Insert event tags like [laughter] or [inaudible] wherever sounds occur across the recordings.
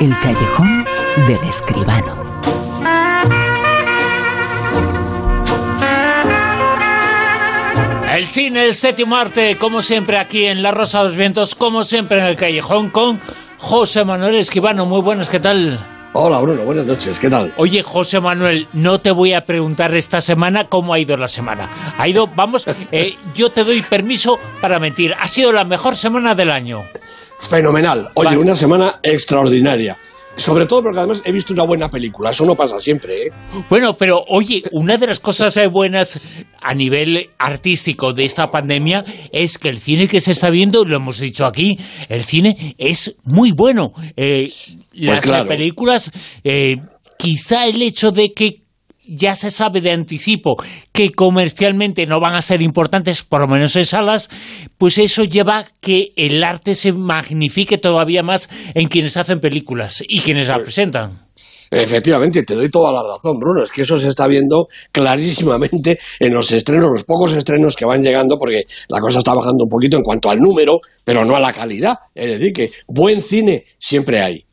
El callejón del escribano. El cine, el séptimo arte, como siempre aquí en La Rosa de los Vientos, como siempre en el callejón con José Manuel Escribano. Muy buenas, ¿qué tal? Hola Bruno, buenas noches, ¿qué tal? Oye, José Manuel, no te voy a preguntar esta semana cómo ha ido la semana. Ha ido, vamos, [laughs] eh, yo te doy permiso para mentir. Ha sido la mejor semana del año. Fenomenal. Oye, Vale. una semana extraordinaria. Sobre todo porque además he visto una buena película. Eso no pasa siempre, ¿eh? Bueno, pero oye, una de las cosas eh, buenas a nivel artístico de esta pandemia es que el cine que se está viendo, lo hemos dicho aquí, el cine es muy bueno. Eh, las eh, claro. películas, eh, quizá el hecho de que ya se sabe de anticipo que comercialmente no van a ser importantes, por lo menos en salas, pues eso lleva a que el arte se magnifique todavía más en quienes hacen películas y quienes la presentan. Efectivamente, te doy toda la razón, Bruno. Es que eso se está viendo clarísimamente en los estrenos, los pocos estrenos que van llegando, porque la cosa está bajando un poquito en cuanto al número, pero no a la calidad. Es decir, que buen cine siempre hay.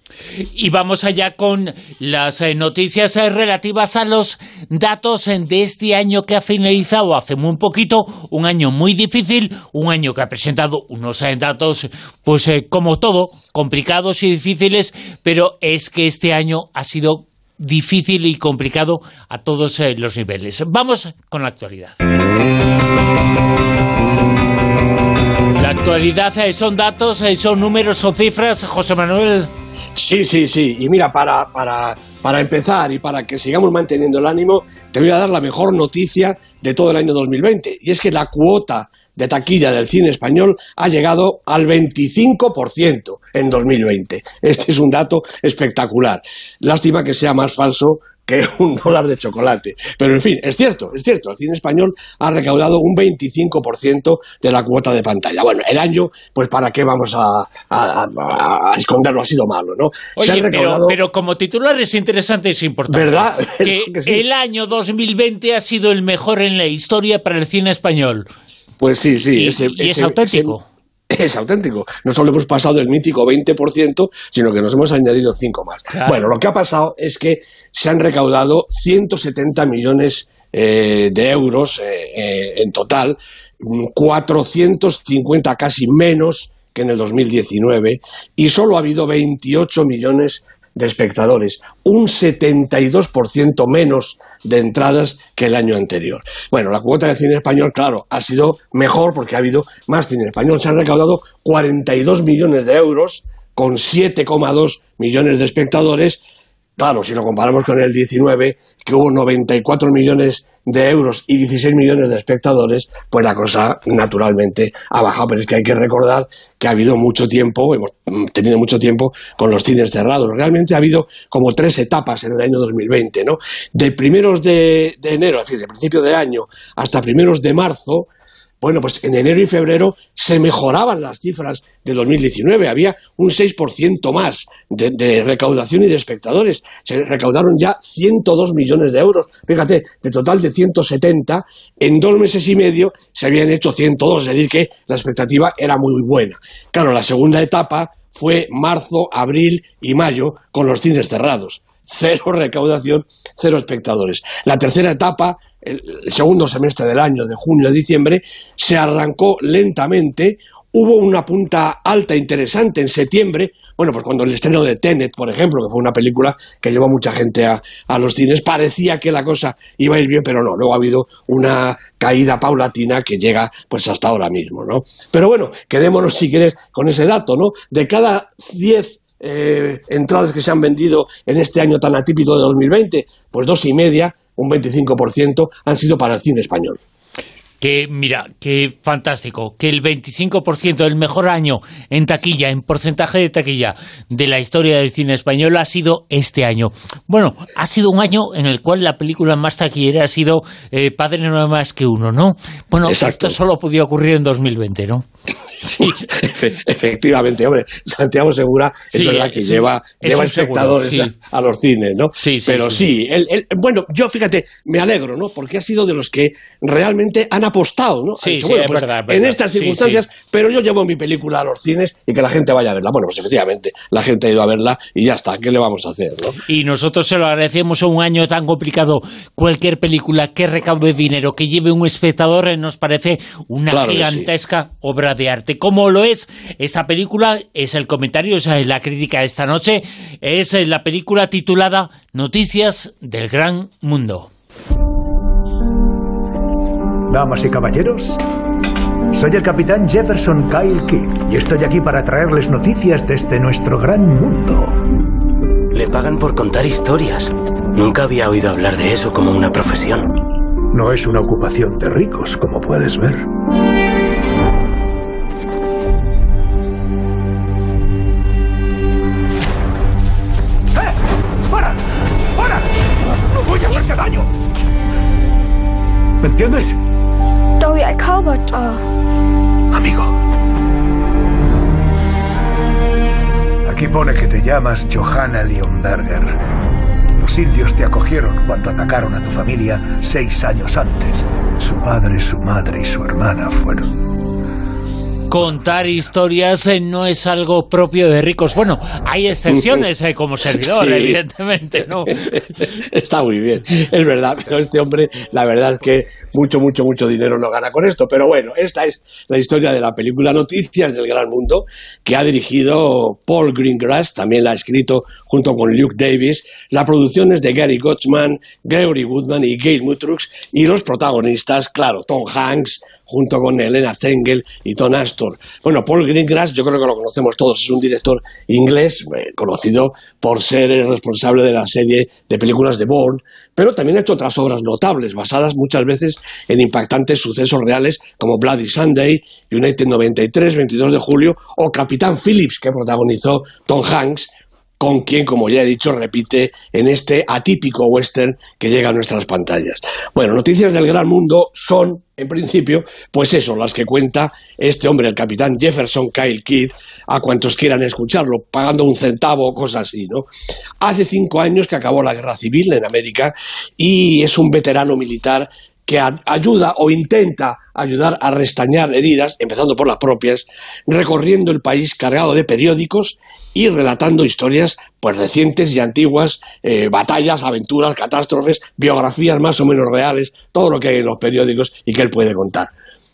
Y vamos allá con las eh, noticias eh, relativas a los datos eh, de este año que ha finalizado hace muy poquito, un año muy difícil, un año que ha presentado unos datos, pues como todo, complicados y difíciles, pero es que este año ha sido difícil y complicado a todos los niveles. Vamos con la actualidad. La actualidad son datos, son números, son cifras, José Manuel. Sí, sí, sí. Y mira, para, para, para empezar y para que sigamos manteniendo el ánimo, te voy a dar la mejor noticia de todo el año 2020. Y es que la cuota de taquilla del cine español ha llegado al 25% en 2020. Este es un dato espectacular. Lástima que sea más falso que un [laughs] dólar de chocolate. Pero en fin, es cierto, es cierto, el cine español ha recaudado un 25% de la cuota de pantalla. Bueno, el año, pues para qué vamos a, a- a- a esconderlo, ha sido malo, ¿no? Se Oye, pero, como titular es interesante y es importante. ¿Verdad? [laughs] Que, Que sí. el año 2020 ha sido el mejor en la historia para el cine español. Pues sí, sí. Y- ese- y es ese- auténtico. ese- [laughs] es auténtico. No solo hemos pasado del mítico 20%, sino que nos hemos añadido 5 más. Claro. Bueno, lo que ha pasado es que se han recaudado 170 millones eh, de euros eh, eh, en total, mm, 450 casi menos que en el 2019, y solo ha habido 28 millones de espectadores, un 72% menos de entradas que el año anterior. Bueno, la cuota de cine español, claro, ha sido mejor porque ha habido más cine español. Se han recaudado 42 millones de euros con 7,2 millones de espectadores. Claro, si lo comparamos con el 19, que hubo 94 millones de euros y 16 millones de espectadores, pues la cosa naturalmente ha bajado. Pero es que hay que recordar que ha habido mucho tiempo, hemos mm, tenido mucho tiempo con los cines cerrados. Realmente ha habido como tres etapas en el año 2020, ¿no? De primeros de, de enero, es decir, de principio de año, hasta primeros de marzo, bueno, pues en enero y febrero se mejoraban las cifras de 2019. Había un 6% más de, de recaudación y de espectadores. Se recaudaron ya 102 millones de euros. Fíjate, de total de 170, en dos meses y medio se habían hecho 102, es decir, que la expectativa era muy buena. Claro, la segunda etapa fue marzo, abril y mayo con los cines cerrados cero recaudación, cero espectadores. La tercera etapa, el segundo semestre del año, de junio a diciembre, se arrancó lentamente, hubo una punta alta interesante en septiembre, bueno, pues cuando el estreno de Tenet, por ejemplo, que fue una película que llevó mucha gente a, a los cines, parecía que la cosa iba a ir bien, pero no, luego ha habido una caída paulatina que llega pues hasta ahora mismo, ¿no? Pero bueno, quedémonos si quieres con ese dato, ¿no? De cada 10 eh, entradas que se han vendido en este año tan atípico de 2020, pues dos y media, un 25%, han sido para el cine español. Que mira, que fantástico, que el 25% del mejor año en taquilla, en porcentaje de taquilla de la historia del cine español ha sido este año. Bueno, ha sido un año en el cual la película más taquillera ha sido eh, Padre no hay más que uno, ¿no? Bueno, Exacto. esto solo podía ocurrir en 2020, ¿no? Sí. [laughs] efectivamente, hombre, Santiago Segura es verdad que lleva, lleva espectadores a, los cines, ¿no? Sí, Pero sí, bueno, yo fíjate, me alegro, ¿no? Porque ha sido de los que realmente han apostado, ¿no? Sí, sí, es pues, verdad, En estas circunstancias, pero yo llevo mi película a los cines y que la gente vaya a verla. Bueno, pues efectivamente, la gente ha ido a verla y ya está, ¿qué le vamos a hacer, no? Y nosotros se lo agradecemos a un año tan complicado. Cualquier película que recaude dinero, que lleve un espectador, eh, nos parece una gigantesca obra de arte. Como lo es esta película, es el comentario, es la crítica de esta noche, es la película titulada Noticias del Gran Mundo. Damas y caballeros, soy el capitán Jefferson Kyle Kidd y estoy aquí para traerles noticias desde nuestro gran mundo. Le pagan por contar historias. Nunca había oído hablar de eso como una profesión. No es una ocupación de ricos, como puedes ver. Entiendes? Amigo. Aquí pone que te llamas Johanna Leonberger. Los indios te acogieron cuando atacaron a tu familia seis años antes. Su padre, su madre y su hermana fueron contar historias eh, no es algo propio de ricos. Bueno, hay excepciones eh, como servidor, [laughs] evidentemente, ¿no? [laughs] Está muy bien, es verdad, pero este hombre, la verdad es que mucho, mucho, mucho dinero no gana con esto. Pero bueno, esta es la historia de la película Noticias del Gran Mundo, que ha dirigido Paul Greengrass, también la ha escrito junto con Luke Davis. La producción es de Gary Gottsman, Gregory Woodman y Gail Mutrux, y los protagonistas, claro, Tom Hanks, junto con Elena Zengel y Tom Astor. Bueno, Paul Greengrass, yo creo que lo conocemos todos, es un director inglés eh, conocido por ser el responsable de la serie de películas de Bourne, pero también ha hecho otras obras notables, basadas muchas veces en impactantes sucesos reales como Bloody Sunday, United 93, 22 de julio, o Capitán Phillips, que protagonizó Tom Hanks, con quien, como ya he dicho, repite en este atípico western que llega a nuestras pantallas. Bueno, noticias del gran mundo son, en principio, pues eso, las que cuenta este hombre, el capitán Jefferson Kyle Kidd, a cuantos quieran escucharlo, pagando un centavo o cosas así, ¿no? Hace cinco años que acabó la guerra civil en América y es un veterano militar que ayuda o intenta ayudar a restañar heridas, empezando por las propias, recorriendo el país cargado de periódicos y relatando historias pues recientes y antiguas, eh, batallas, aventuras, catástrofes, biografías más o menos reales, todo lo que hay en los periódicos y que él puede contar.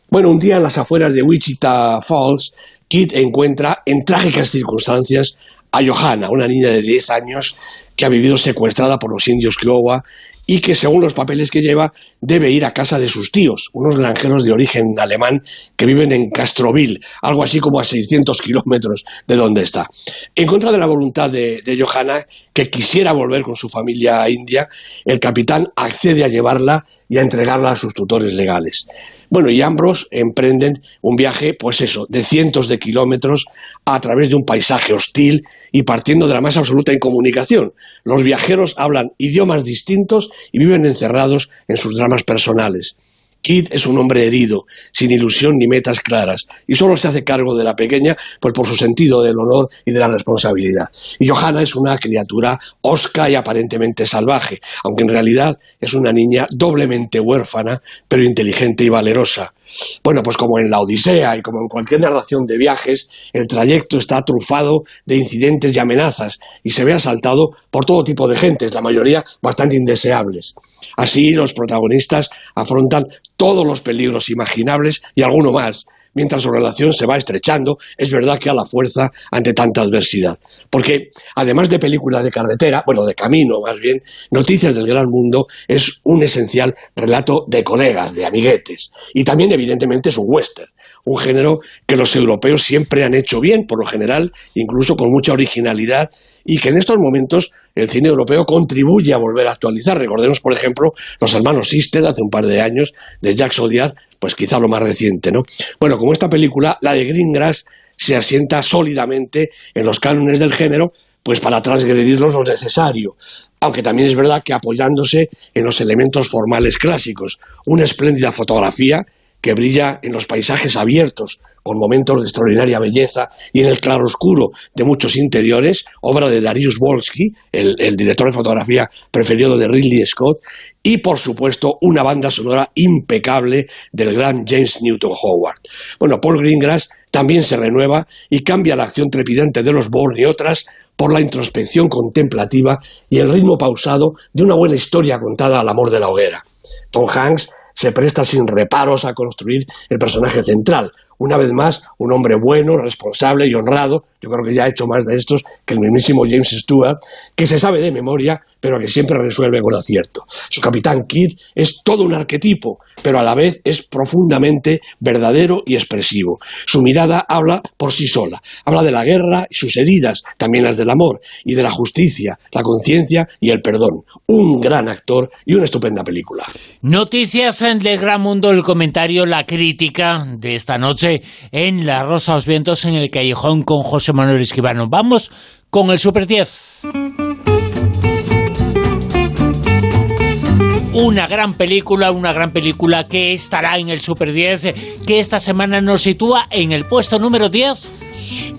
Bueno, un día en las afueras de Wichita Falls, Kit encuentra en trágicas circunstancias a Johanna, una niña de 10 años que ha vivido secuestrada por los indios Kiowa y que según los papeles que lleva debe ir a casa de sus tíos, unos granjeros de origen alemán que viven en Castroville, algo así como a 600 kilómetros de donde está. En contra de la voluntad de, de Johanna, que quisiera volver con su familia a India, el capitán accede a llevarla y a entregarla a sus tutores legales. Bueno, y ambos emprenden un viaje, pues eso, de cientos de kilómetros a través de un paisaje hostil y partiendo de la más absoluta incomunicación. Los viajeros hablan idiomas distintos y viven encerrados en sus dramas personales. Kid es un hombre herido, sin ilusión ni metas claras, y solo se hace cargo de la pequeña pues por su sentido del honor y de la responsabilidad. Y Johanna es una criatura osca y aparentemente salvaje, aunque en realidad es una niña doblemente huérfana, pero inteligente y valerosa. Bueno, pues como en la Odisea y como en cualquier narración de viajes, el trayecto está trufado de incidentes y amenazas y se ve asaltado por todo tipo de gentes, la mayoría bastante indeseables. Así los protagonistas afrontan todos los peligros imaginables y alguno más, mientras su relación se va estrechando, es verdad que a la fuerza ante tanta adversidad. Porque, además de película de carretera, bueno, de camino más bien, Noticias del Gran Mundo es un esencial relato de colegas, de amiguetes. Y también, evidentemente, es un western un género que los europeos siempre han hecho bien, por lo general, incluso con mucha originalidad, y que en estos momentos el cine europeo contribuye a volver a actualizar. Recordemos, por ejemplo, Los hermanos Sister, hace un par de años, de Jacques Audiard, pues quizá lo más reciente, ¿no? Bueno, como esta película, la de Greengrass se asienta sólidamente en los cánones del género, pues para transgredirlos lo necesario, aunque también es verdad que apoyándose en los elementos formales clásicos, una espléndida fotografía que brilla en los paisajes abiertos, con momentos de extraordinaria belleza, y en el claroscuro de muchos interiores, obra de Darius Wolski, el, el director de fotografía preferido de Ridley Scott, y por supuesto una banda sonora impecable del gran James Newton Howard. Bueno, Paul Greengrass también se renueva y cambia la acción trepidante de los Bourne y otras por la introspección contemplativa y el ritmo pausado de una buena historia contada al amor de la hoguera. Tom Hanks se presta sin reparos a construir el personaje central, una vez más, un hombre bueno, responsable y honrado, yo creo que ya ha hecho más de estos que el mismísimo James Stewart, que se sabe de memoria, pero que siempre resuelve con acierto. Su capitán Kidd es todo un arquetipo, pero a la vez es profundamente verdadero y expresivo. Su mirada habla por sí sola, habla de la guerra y sus heridas, también las del amor, y de la justicia, la conciencia y el perdón. Un gran actor y una estupenda película. Noticias en el Gran Mundo, el comentario, la crítica de esta noche en La Rosa los Vientos en el Callejón con José Manuel Esquivano. Vamos con el Super 10. Una gran película, una gran película que estará en el Super 10, que esta semana nos sitúa en el puesto número 10.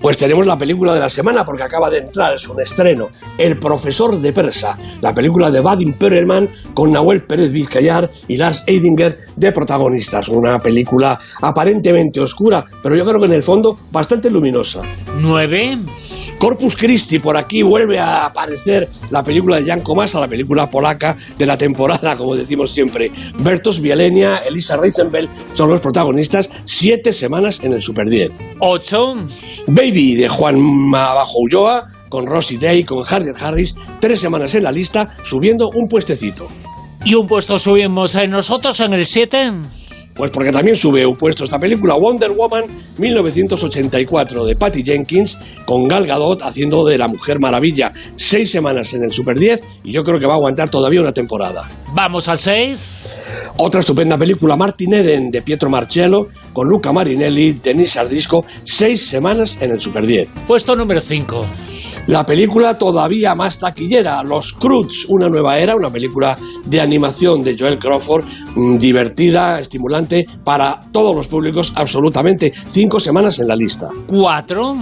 Pues tenemos la película de la semana porque acaba de entrar, es un estreno, El profesor de Persa, la película de Vadim Perelman con Nahuel Pérez Vizcayar y Lars Eidinger de protagonistas. Una película aparentemente oscura, pero yo creo que en el fondo bastante luminosa. 9. Corpus Christi, por aquí vuelve a aparecer la película de Jan Komasa, la película polaca de la temporada, como decimos siempre. Bertos Bielenia, Elisa Reisenbell son los protagonistas, siete semanas en el Super 10. 8. Baby de Juan Bajo Ulloa, con Rosie Day, con Harriet Harris, tres semanas en la lista, subiendo un puestecito. Y un puesto subimos en nosotros en el 7. Pues porque también sube un puesto esta película Wonder Woman 1984 de Patty Jenkins con Gal Gadot haciendo de la Mujer Maravilla seis semanas en el Super 10 y yo creo que va a aguantar todavía una temporada. Vamos al 6. Otra estupenda película Martin Eden de Pietro Marcello con Luca Marinelli, Denis Ardisco, seis semanas en el Super 10. Puesto número 5. La película todavía más taquillera, Los Croods, una nueva era, una película de animación de Joel Crawford, mmm, divertida, estimulante para todos los públicos, absolutamente. Cinco semanas en la lista. 4.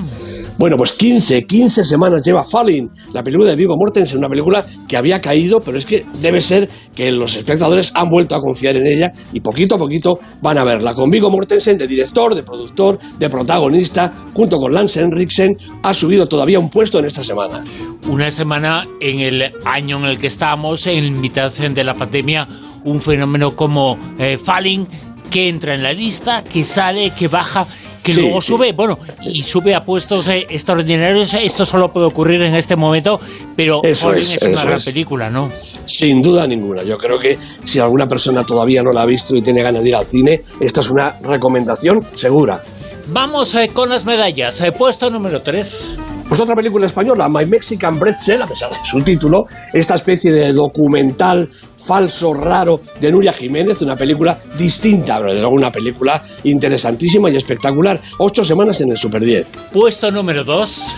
Bueno, pues 15, 15 semanas lleva Falling, la película de Viggo Mortensen, una película que había caído, pero es que debe ser que los espectadores han vuelto a confiar en ella y poquito a poquito van a verla. Con Viggo Mortensen de director, de productor, de protagonista, junto con Lance Henriksen, ha subido todavía un puesto en esta semana. Una semana en el año en el que estamos, en mitad de la pandemia, un fenómeno como eh, Falling que entra en la lista, que sale, que baja que Sí, luego sí. sube, bueno, y sube a puestos eh, extraordinarios. Esto solo puede ocurrir en este momento, pero Eso es, es, una eso gran es. película, ¿no? Sin duda ninguna. Yo creo que si alguna persona todavía no la ha visto y tiene ganas de ir al cine, esta es una recomendación segura. Vamos eh, con las medallas. Eh, puesto número 3. Pues otra película española, My Mexican Pretzel, a pesar de su título, esta especie de documental falso, raro de Nuria Jiménez, una película distinta, pero de luego una película interesantísima y espectacular. Ocho semanas en el Super 10. Puesto número 2.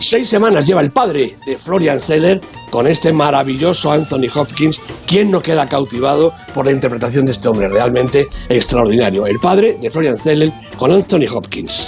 Seis semanas lleva el padre de Florian Zeller con este maravilloso Anthony Hopkins. ¿Quién no queda cautivado por la interpretación de este hombre? Realmente extraordinario. El padre de Florian Zeller con Anthony Hopkins.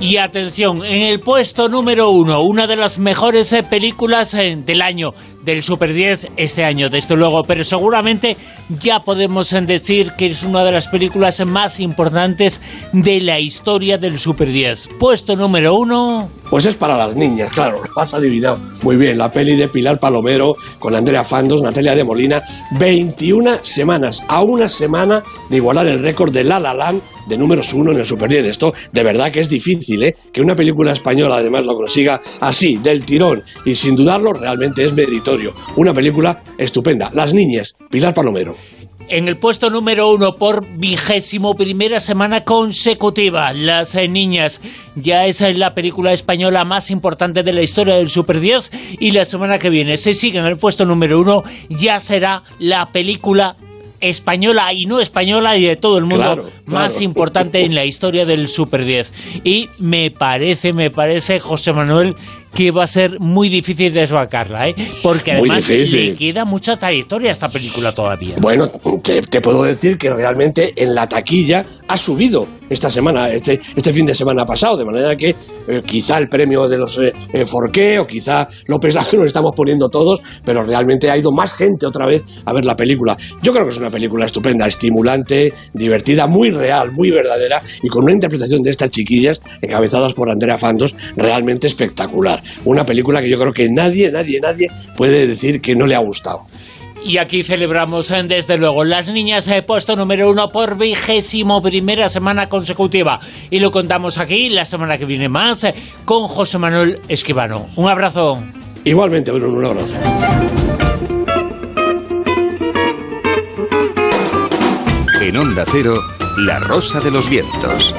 Y atención, en el puesto número uno, una de las mejores eh, películas eh, del año, del Super 10 este año, desde luego, pero seguramente ya podemos decir que es una de las películas más importantes de la historia del Super 10. Puesto número uno, Pues es para las niñas, claro, lo has adivinado muy bien. La peli de Pilar Palomero con Andrea Fandos, Natalia de Molina, 21 semanas, a una semana de igualar el récord de La La Land de números uno en el Super 10. Esto de verdad que es difícil, ¿eh? Que una película española además lo consiga así, del tirón, y sin dudarlo, realmente es meritorio. Una película estupenda. Las niñas, Pilar Palomero. En el puesto número uno por vigésimo primera semana consecutiva, Las Niñas ya es eh, la película española más importante de la historia del Super 10 y la semana que viene se sigue en el puesto número uno, ya será la película española y no española y de todo el mundo Claro, más importante en la historia del Super 10. Y me parece, me parece, José Manuel, que va a ser muy difícil desbancarla, ¿eh? porque además le queda mucha trayectoria a esta película todavía. Bueno, te puedo decir que realmente en la taquilla ha subido esta semana, este, este fin de semana pasado, de manera que eh, quizá el premio de los eh, eh, Forqué o quizá López que [laughs] nos estamos poniendo todos, pero realmente ha ido más gente otra vez a ver la película. Yo creo que es una película estupenda, estimulante, divertida, muy real, muy verdadera y con una interpretación de estas chiquillas encabezadas por Andrea Fandos realmente espectacular. Una película que yo creo que nadie, nadie, nadie puede decir que no le ha gustado. Y aquí celebramos, eh, desde luego, las niñas he puesto número uno por vigésimo primera semana consecutiva. Y lo contamos aquí la semana que viene más eh, con José Manuel Esquivano. Un abrazo. Igualmente, Bruno, un abrazo. En Onda Cero, La Rosa de los Vientos.